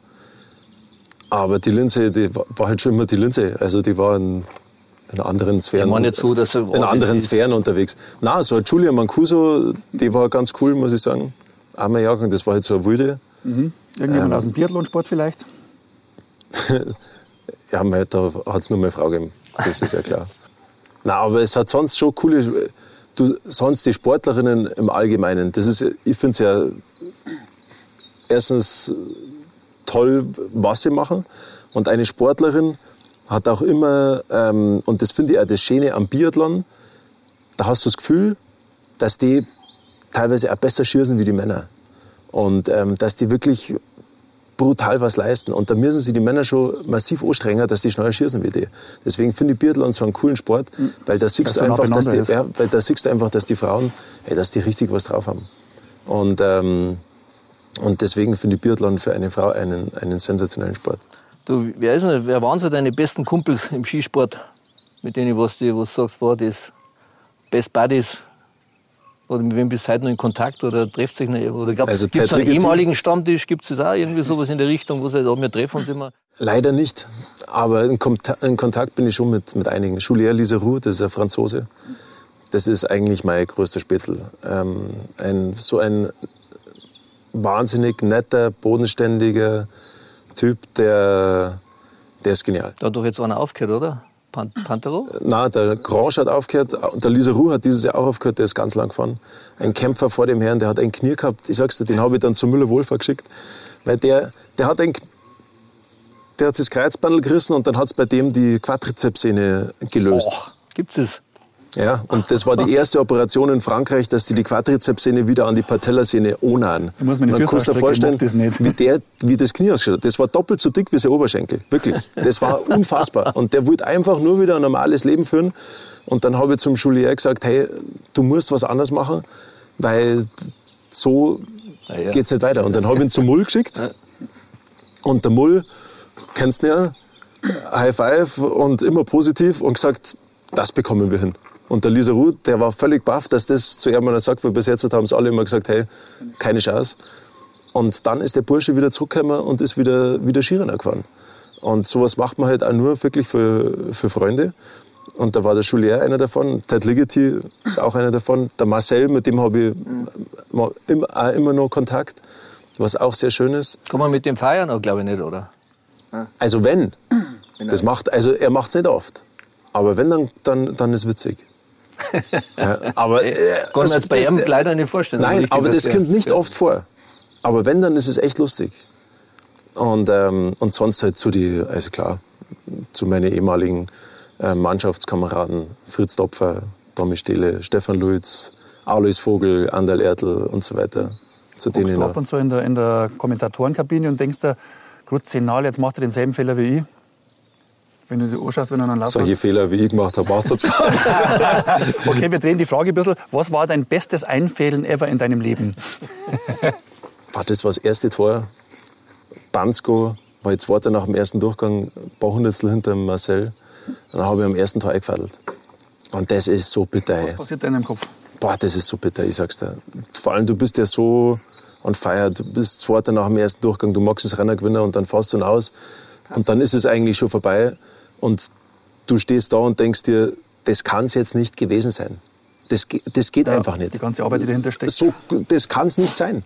Aber die Lindsay, die war halt schon immer die Lindsay. Also die war in, in anderen Sphären, ich nicht so, dass in anderen Sphären unterwegs. Na, so Julia Mancuso, die war ganz cool, muss ich sagen. Auch mein Jahrgang, das war halt so eine wilde. Mhm. Irgendjemand ähm, aus dem Biathlonsport vielleicht? ja, da hat es nur eine Frau gegeben. Das ist ja klar. Nein, aber es hat sonst schon coole. Du, sonst die Sportlerinnen im Allgemeinen. Das ist, ich finde es ja erstens toll, was sie machen. Und eine Sportlerin hat auch immer, ähm, und das finde ich auch das Schöne am Biathlon, da hast du das Gefühl, dass die teilweise auch besser schießen wie die Männer. Und ähm, dass die wirklich brutal was leisten. Und da müssen sich die Männer schon massiv anstrengen, dass die schneller schießen wie die. Deswegen finde ich Biathlon so einen coolen Sport, weil da siehst, du einfach, dass die, ja, weil da siehst du einfach, dass die Frauen, ey, dass die richtig was drauf haben. Und, ähm, und deswegen finde ich Biathlon für eine Frau einen, einen sensationellen Sport. Du, wer, ist denn, wer waren so deine besten Kumpels im Skisport, mit denen was du was sagst, boah, das Best Buddies? Oder mit wem bist du heute noch in Kontakt oder trefft sich noch? Oder gibt Also es einen ehemaligen Stammtisch? Gibt es auch irgendwie sowas in der Richtung, wo sie sagen, wir treffen uns immer? Leider nicht, aber in, Konta in Kontakt bin ich schon mit, mit einigen. Julien Liseroux, das ist ein Franzose. Das ist eigentlich mein größter Spätzl. Ähm, ein, so ein wahnsinnig netter, bodenständiger Typ, der, der ist genial. Da hat doch jetzt einer aufgehört, oder? Pan Pantero? Na, der Grange hat aufgehört, der Liseroux hat dieses Jahr auch aufgehört, der ist ganz lang gefahren. Ein Kämpfer vor dem Herrn, der hat ein Knie gehabt. Ich sag's dir, den habe ich dann zu Müller-Wohlfahrt geschickt, weil der, der hat ein der hat das Kreuzbandel gerissen und dann hat's bei dem die Quadrizepssehne gelöst. Och, gibt's das? Ja, und das war die erste Operation in Frankreich, dass die die Quadrizepssehne wieder an die Patellasehne. Da muss man dann kannst du dir vorstellen, das nicht. wie, der, wie das Knie ausgeschaut hat. Das war doppelt so dick wie sein Oberschenkel. Wirklich. Das war unfassbar. Und der wollte einfach nur wieder ein normales Leben führen. Und dann habe ich zum Julien gesagt, hey, du musst was anderes machen, weil so Ja, ja. geht's nicht weiter. Und dann habe ich ihn zum Mull geschickt. Und der Mull, kennst du ja, High Five und immer positiv und gesagt, das bekommen wir hin. Und der Lisa Ruth, der war völlig baff, dass das zu ihm einer sagt, weil bis jetzt haben sie alle immer gesagt, hey, keine Chance. Und dann ist der Bursche wieder zurückgekommen und ist wieder, wieder Skirenner gefahren. Und sowas macht man halt auch nur wirklich für, für Freunde. Und da war der Julien einer davon, Ted Ligeti ist auch einer davon, der Marcel, mit dem habe ich mal immer, auch immer noch Kontakt, was auch sehr schön ist. Kann man mit dem feiern auch, glaube ich, nicht, oder? Also wenn, das macht, also er macht es nicht oft. Aber wenn, dann, dann, dann ist witzig. Ja, aber äh, Kann man jetzt bei das- ihm leider nicht vorstellen. Nein, Richtig, aber das kommt nicht oft vor. Aber wenn, dann ist es echt lustig. Und, ähm, und sonst halt zu die, also klar, zu meinen ehemaligen äh, Mannschaftskameraden, Fritz Topfer, Tommy Stehle, Stefan Luiz, Alois Vogel, Andal Ertl und so weiter. Zu denen du ab und zu in der, in der Kommentatorenkabine und denkst dir, gut, zehnmal, jetzt macht er denselben Fehler wie ich. Wenn du dir anschaust, wenn du einen Lauf solche Fehler, wie ich gemacht habe, machst du jetzt gar nicht. Okay, wir drehen die Frage ein bisschen. Was war dein bestes Einfällen ever in deinem Leben? War das war das erste Tor? Bansko war jetzt zweiter nach dem ersten Durchgang, ein paar Hundertstel hinter Marcel. Dann habe ich am ersten Tor eingefadelt. Und das ist so bitter. Was passiert da in deinem Kopf? Boah, das ist so bitter, ich sag's dir. Vor allem, du bist ja so on fire. Du bist Zweiter nach dem ersten Durchgang, du magst das Rennen gewinnen und dann fährst du ihn aus. Und dann ist es eigentlich schon vorbei. Und du stehst da und denkst dir, das kann's jetzt nicht gewesen sein. Das, das geht einfach nicht. Die ganze Arbeit, die dahinter steckt. So, das kann's nicht sein.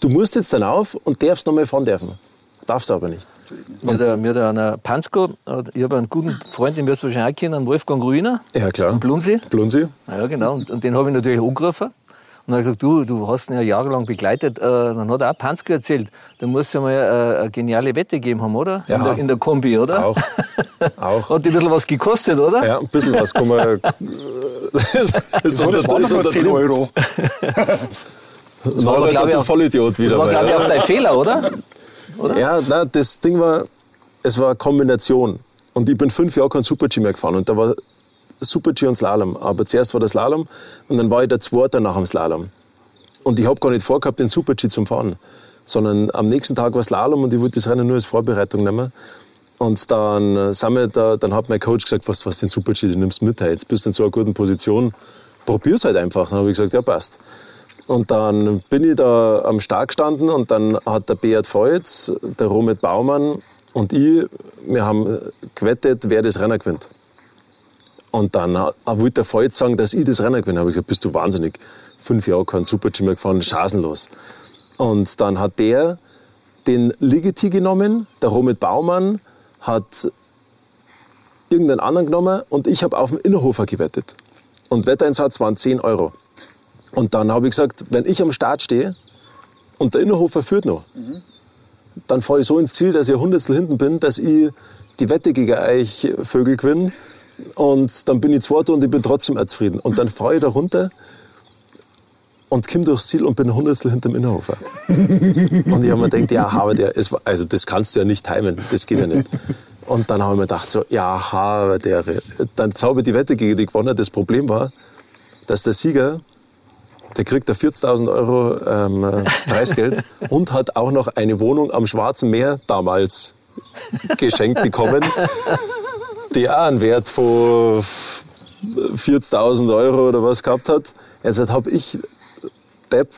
Du musst jetzt dann auf und darfst noch mal fahren dürfen. Darfst du aber nicht. Mir der- mir hat einer Pansko, ich habe einen guten Freund, den wirst du wahrscheinlich auch kennen, Wolfgang Ruiner. Ja, klar. Am Blunsee. Blunsi? Ja, genau. Und, und den habe ich natürlich angerufen. Und habe gesagt, du, du hast ihn ja jahrelang begleitet. Äh, dann hat er auch Pansko erzählt, da muss ja mal äh, eine geniale Wette gegeben haben, oder? Ja. In, der, in der Kombi, oder? Auch. Auch. Hat die ein bisschen was gekostet, oder? Ja, ein bisschen was kann man. das, das, So, das waren doch nur 10 Euro. Das war aber, glaub ich, ein auch- Vollidiot wieder. Das war, mal, glaube ich, ja. auch dein Fehler, oder? oder? Ja, na, das Ding war, es war eine Kombination. Und ich bin fünf Jahre kein Super-G mehr gefahren. Und da war Super-G und Slalom. Aber zuerst war der Slalom und dann war ich der Zweite nach dem Slalom. Und ich habe gar nicht vorgehabt, den Super-G zum Fahren. Sondern am nächsten Tag war Slalom und ich wollte das Rennen nur als Vorbereitung nehmen. Und dann, äh, sind wir da, dann hat mein Coach gesagt, was, was den Super-G, den nimmst du mit, hey, jetzt bist du in so einer guten Position, probier's halt einfach. Dann habe ich gesagt, ja passt. Und dann bin ich da am Start gestanden und dann hat der Beat Feutz, der Romit Baumann und ich, wir haben gewettet, wer das Rennen gewinnt. Und dann ha- wollte der Feutz sagen, dass ich das Rennen gewinne. habe ich gesagt, bist du wahnsinnig. Fünf Jahre kein Super-G mehr gefahren, chancenlos. Und dann hat der den Ligeti genommen, der Romit Baumann hat irgendeinen anderen genommen und ich habe auf den Innerhofer gewettet. Und Wetteinsatz waren 10 Euro. Und dann habe ich gesagt, wenn ich am Start stehe und der Innerhofer führt noch, dann fahre ich so ins Ziel, dass ich ein Hundertstel hinten bin, dass ich die Wette gegen euch Vögel gewinne. Und dann bin ich Zweiter und ich bin trotzdem zufrieden. Und dann fahre ich da runter und komme durchs Ziel und bin Hundertstel hinterm Innerhofer. und ich habe mir gedacht, ja, aber der, es also das kannst du ja nicht timen, das geht ja nicht. Und dann habe ich mir gedacht, so, ja, aber der, dann ich die Wette gegen die gewonnen. Das Problem war, dass der Sieger, der kriegt da 40.000 Euro ähm, äh, Preisgeld und hat auch noch eine Wohnung am Schwarzen Meer damals geschenkt bekommen, die auch einen Wert von 40.000 Euro oder was gehabt hat. Jetzt habe ich, Depp,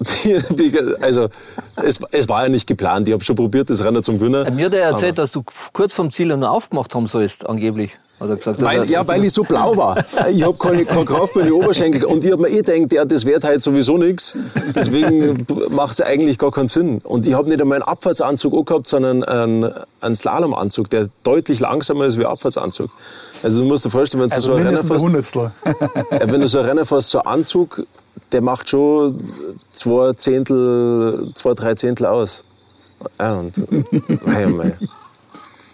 also es, es war ja nicht geplant. Ich habe schon probiert, das Rennen zum Gewinnen. Mir hat er erzählt, dass du kurz vom Ziel nur aufgemacht haben sollst, angeblich. Hat er gesagt. Weil, ja, weil ich so blau war. Ich habe keine, keine Kraft mehr in die Oberschenkel. Und ich habe mir eh gedacht, ja, das wird halt sowieso nichts. Deswegen macht es eigentlich gar keinen Sinn. Und ich habe nicht einmal einen Abfahrtsanzug angehabt, sondern einen, einen Slalomanzug, der deutlich langsamer ist wie ein Abfahrtsanzug. Also du musst dir vorstellen, wenn du Also so ein Rennen mindestens ein fährst, ja, wenn du so ein Rennen fährst, so ein Anzug, der macht schon zwei Zehntel, zwei, drei Zehntel aus. Ja, und, mei, mei.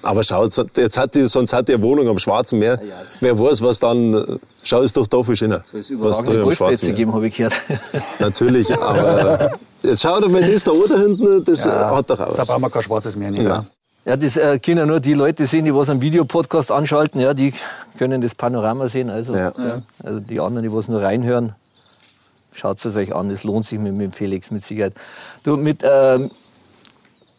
Aber schau, jetzt hat die, sonst hat die eine Wohnung am Schwarzen Meer. Wer weiß, was dann. Schau, ist doch da viel schöner. Es Was überragende da am Schwarzen Meer. geben, habe ich gehört. Natürlich, aber. Jetzt schau dir mal das da oben hinten, das hat doch auch Da was. brauchen wir kein schwarzes Meer nicht. Ja. Ja, das äh, können nur die Leute sehen, die was einen Videopodcast anschalten, ja, die können das Panorama sehen. Also, Ja. ja. also die anderen, die was nur reinhören, schaut es euch an. Es lohnt sich mit, mit Felix mit Sicherheit. Du mit ähm,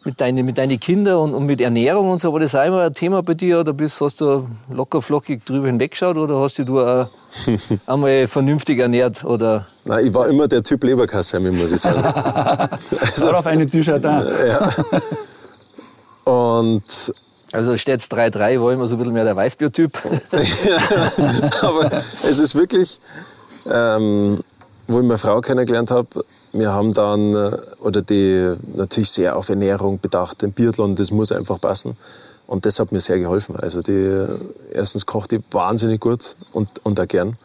mit deinen mit deine Kinder und, und mit Ernährung und so, war das auch immer ein Thema bei dir oder bist, hast du locker flockig drüber hinweggeschaut oder hast du äh, einmal vernünftig ernährt oder Nein, ich war immer der Typ Leberkassemmel, muss ich sagen. Also, Darauf eine T-Shirt da. Und also steht's 3-3, war immer so ein bisschen mehr der Weißbier-Typ. Aber es ist wirklich, ähm, wo ich meine Frau kennengelernt habe, wir haben dann, äh, oder die natürlich sehr auf Ernährung bedacht, den Biathlon, das muss einfach passen. Und das hat mir sehr geholfen. Also die, erstens kocht die wahnsinnig gut und, und auch gern.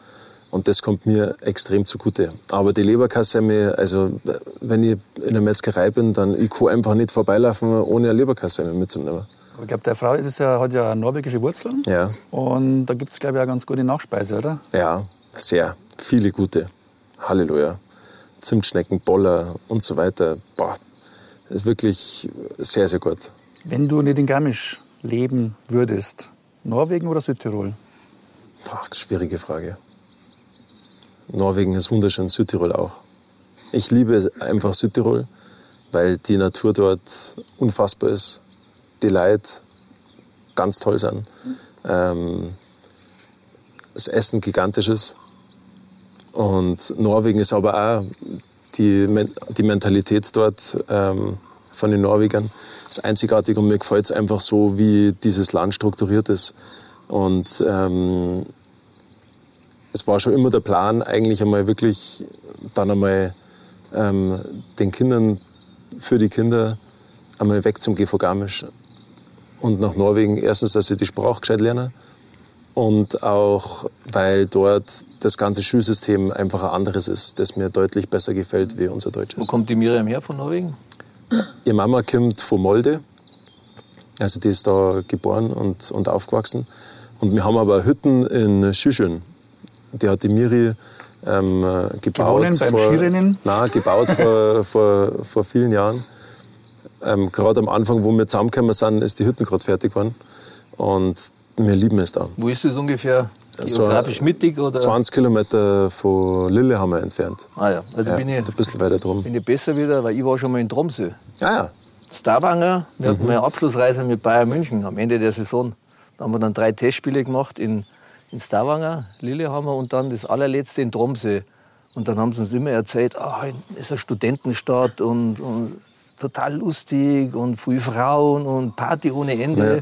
Und das kommt mir extrem zugute. Aber die Leberkassemmel, also wenn ich in der Metzgerei bin, dann ich kann einfach nicht vorbeilaufen, ohne eine Leberkassemmel mitzunehmen. Ich glaube, der Frau ist es ja, hat ja norwegische Wurzeln. Ja. Und da gibt es, glaube ich, auch ganz gute Nachspeise, oder? Ja, sehr. Viele gute. Halleluja. Zimtschnecken, Boller und so weiter. Boah, das ist wirklich sehr, sehr gut. Wenn du nicht in Garmisch leben würdest, Norwegen oder Südtirol? Boah, schwierige Frage. Norwegen ist wunderschön, Südtirol auch. Ich liebe einfach Südtirol, weil die Natur dort unfassbar ist. Die Leute ganz toll sind. Ähm, das Essen gigantisch ist. Und Norwegen ist aber auch die, die Mentalität dort ähm, von den Norwegern ist einzigartig und mir gefällt es einfach so, wie dieses Land strukturiert ist. Und ähm, es war schon immer der Plan, eigentlich einmal wirklich dann einmal ähm, den Kindern, für die Kinder, einmal weg zum GV Garmisch und nach Norwegen. Erstens, dass sie die Sprache gescheit lernen und auch, weil dort das ganze Schulsystem einfach ein anderes ist, das mir deutlich besser gefällt wie unser Wo deutsches. kommt die Miriam her von Norwegen? Ihre Mama kommt von Molde, also die ist da geboren und, und aufgewachsen. Und wir haben aber Hütten in Schüschön. Die hat die Miri ähm, äh, gebaut. Gewonnen beim vor, Skirennen? Nein, gebaut vor, vor, vor vielen Jahren. Ähm, gerade am Anfang, wo wir zusammengekommen sind, ist die Hütten gerade fertig geworden. Und wir lieben es da. Wo ist das ungefähr? So Geografisch mittig oder? 20 Kilometer von Lillehammer entfernt. Ah ja, also Ja, bin, ich, ein bisschen weiter drum. bin ich besser wieder, weil ich war schon mal in Tromsø. Ah ja, Stavanger, wir Mhm. hatten eine Abschlussreise mit Bayern München am Ende der Saison. Da haben wir dann drei Testspiele gemacht in, in Stavanger, Lillehammer und dann das allerletzte in Tromsø. Und dann haben sie uns immer erzählt, ah, es ist eine Studentenstadt und, und total lustig und viele Frauen und Party ohne Ende. Ja.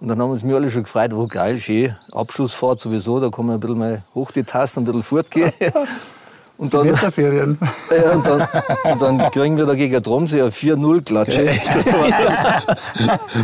Und dann haben uns wir alle schon gefreut, oh geil, schön, Abschlussfahrt sowieso, da kann man ein bisschen mal hoch die Tasten, ein bisschen fortgehen. Und dann, Semesterferien. ja, und, dann, und dann kriegen wir da gegen Tromsø eine 4-0-Klatsche.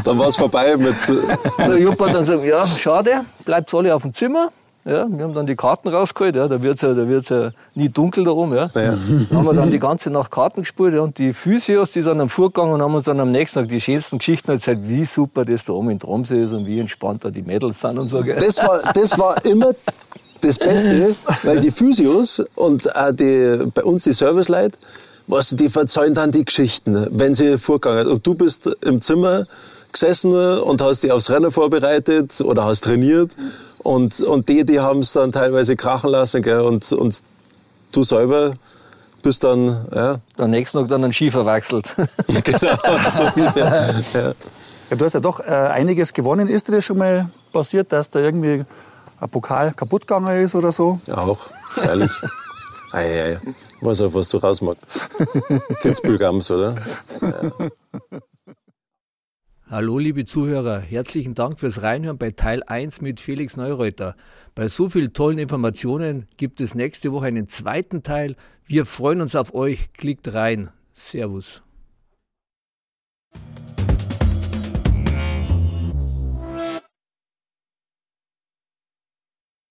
dann war es vorbei mit. Der Jupp hat dann gesagt, ja, schade, bleibt alle auf dem Zimmer. Ja, wir haben dann die Karten rausgeholt, ja, da wird es ja, da wird's ja nie dunkel da oben. Ja. Ja. Haben wir dann die ganze Nacht Karten gespielt ja, und die Physios, die sind am Vorgang und haben uns dann am nächsten Tag die schönsten Geschichten erzählt, wie super das da oben in Tromsø ist und wie entspannt da die Mädels sind und so. Gell. Das war, das war immer das Beste, weil die Physios und auch die, bei uns die Serviceleute, was, die verzeihen dann die Geschichten, wenn sie vorgegangen Und du bist im Zimmer gesessen und hast dich aufs Rennen vorbereitet oder hast trainiert. Und, und die, die haben es dann teilweise krachen lassen. Gell? Und, und du selber bist dann... Ja. Am nächsten Tag dann einen Ski verwechselt. genau, so ja. ja. Du hast ja doch äh, einiges gewonnen. Ist dir das schon mal passiert, dass da irgendwie ein Pokal kaputt gegangen ist oder so? Ja, auch, ehrlich. ei, ei. Weiß auch, was du rausmachst. Kitzbühel-Gams, oder? Ja. Hallo liebe Zuhörer, herzlichen Dank fürs Reinhören bei Teil 1 mit Felix Neureuter. Bei so vielen tollen Informationen gibt es nächste Woche einen zweiten Teil. Wir freuen uns auf euch. Klickt rein. Servus.